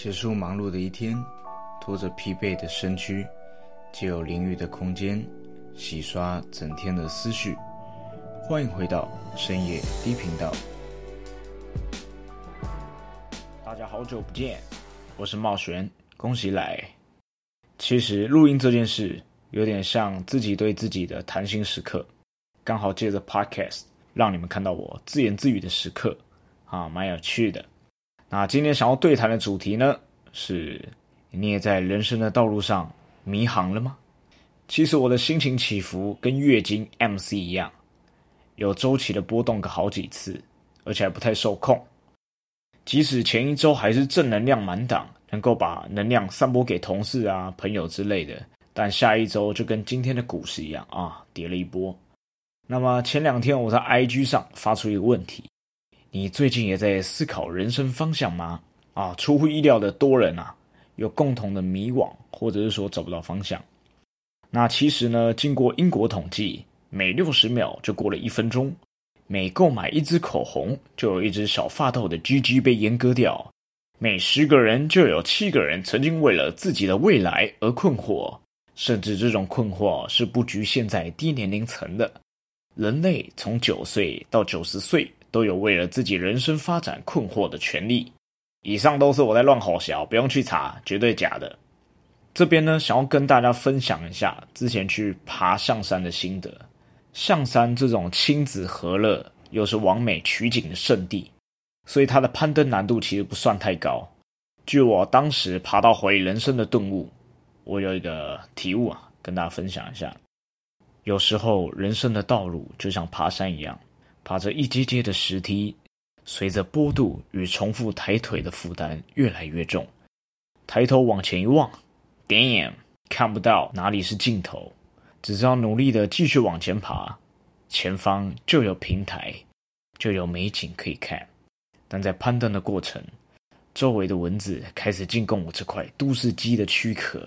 结束忙碌的一天，拖着疲惫的身躯，借有淋浴的空间，洗刷整天的思绪。欢迎回到深夜低频道。大家好久不见，我是茂璇，恭喜来。其实录音这件事有点像自己对自己的谈心时刻，刚好借着 Podcast 让你们看到我自言自语的时刻，啊，蛮有趣的。那今天想要对谈的主题呢，是你也在人生的道路上迷航了吗？其实我的心情起伏跟月经 MC 一样，有周期的波动个好几次，而且还不太受控。即使前一周还是正能量满档，能够把能量散播给同事啊、朋友之类的，但下一周就跟今天的股市一样啊，跌了一波。那么前两天我在 IG 上发出一个问题。你最近也在思考人生方向吗？啊，出乎意料的多人啊，有共同的迷惘，或者是说找不到方向。那其实呢，经过英国统计，每六十秒就过了一分钟，每购买一支口红，就有一只小发豆的 GG 被阉割掉；每十个人就有七个人曾经为了自己的未来而困惑，甚至这种困惑是不局限在低年龄层的。人类从九岁到九十岁。都有为了自己人生发展困惑的权利。以上都是我在乱吼小，不用去查，绝对假的。这边呢，想要跟大家分享一下之前去爬象山的心得。象山这种亲子和乐又是完美取景的圣地，所以它的攀登难度其实不算太高。据我当时爬到怀疑人生的顿悟，我有一个体悟啊，跟大家分享一下。有时候人生的道路就像爬山一样。爬着一阶阶的石梯，随着坡度与重复抬腿的负担越来越重，抬头往前一望，点眼看不到哪里是尽头，只知道努力的继续往前爬，前方就有平台，就有美景可以看。但在攀登的过程，周围的蚊子开始进攻我这块都市鸡的躯壳，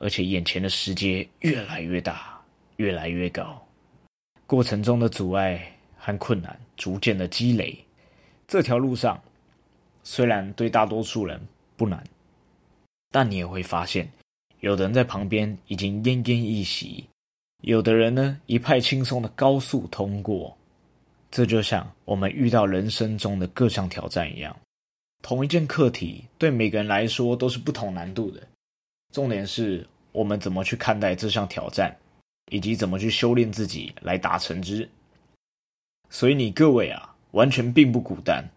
而且眼前的石阶越来越大，越来越高，过程中的阻碍。和困难逐渐的积累，这条路上虽然对大多数人不难，但你也会发现，有的人在旁边已经奄奄一息，有的人呢一派轻松的高速通过。这就像我们遇到人生中的各项挑战一样，同一件课题对每个人来说都是不同难度的。重点是我们怎么去看待这项挑战，以及怎么去修炼自己来达成之。所以你各位啊，完全并不孤单。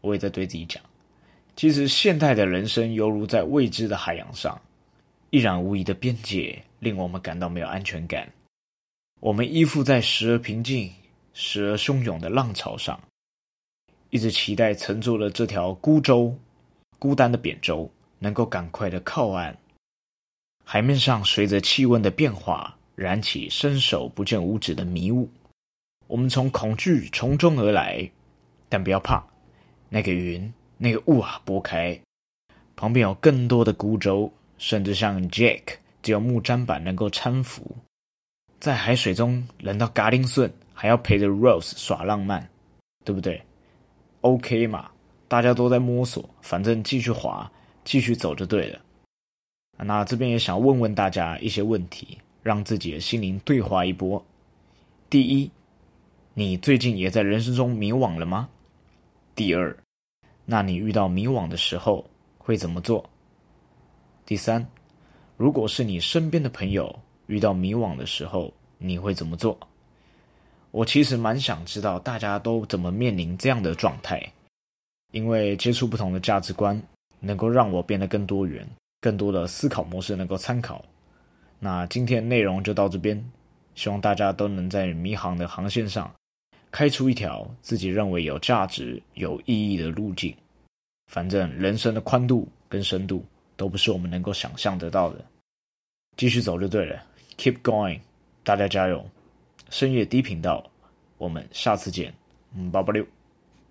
我也在对自己讲，其实现代的人生犹如在未知的海洋上，一览无遗的边界令我们感到没有安全感。我们依附在时而平静、时而汹涌的浪潮上，一直期待乘坐了这条孤舟、孤单的扁舟，能够赶快的靠岸。海面上随着气温的变化，燃起伸手不见五指的迷雾。我们从恐惧从中而来，但不要怕，那个云，那个雾啊，拨开，旁边有更多的孤舟，甚至像 Jack 只有木砧板能够搀扶，在海水中冷到嘎丁顺，还要陪着 Rose 耍浪漫，对不对？OK 嘛，大家都在摸索，反正继续滑，继续走就对了。那这边也想问问大家一些问题，让自己的心灵对话一波。第一。你最近也在人生中迷惘了吗？第二，那你遇到迷惘的时候会怎么做？第三，如果是你身边的朋友遇到迷惘的时候，你会怎么做？我其实蛮想知道大家都怎么面临这样的状态，因为接触不同的价值观，能够让我变得更多元，更多的思考模式能够参考。那今天内容就到这边，希望大家都能在迷航的航线上。开出一条自己认为有价值、有意义的路径。反正人生的宽度跟深度都不是我们能够想象得到的。继续走就对了，Keep going，大家加油！深夜低频道，我们下次见，嗯，八八六。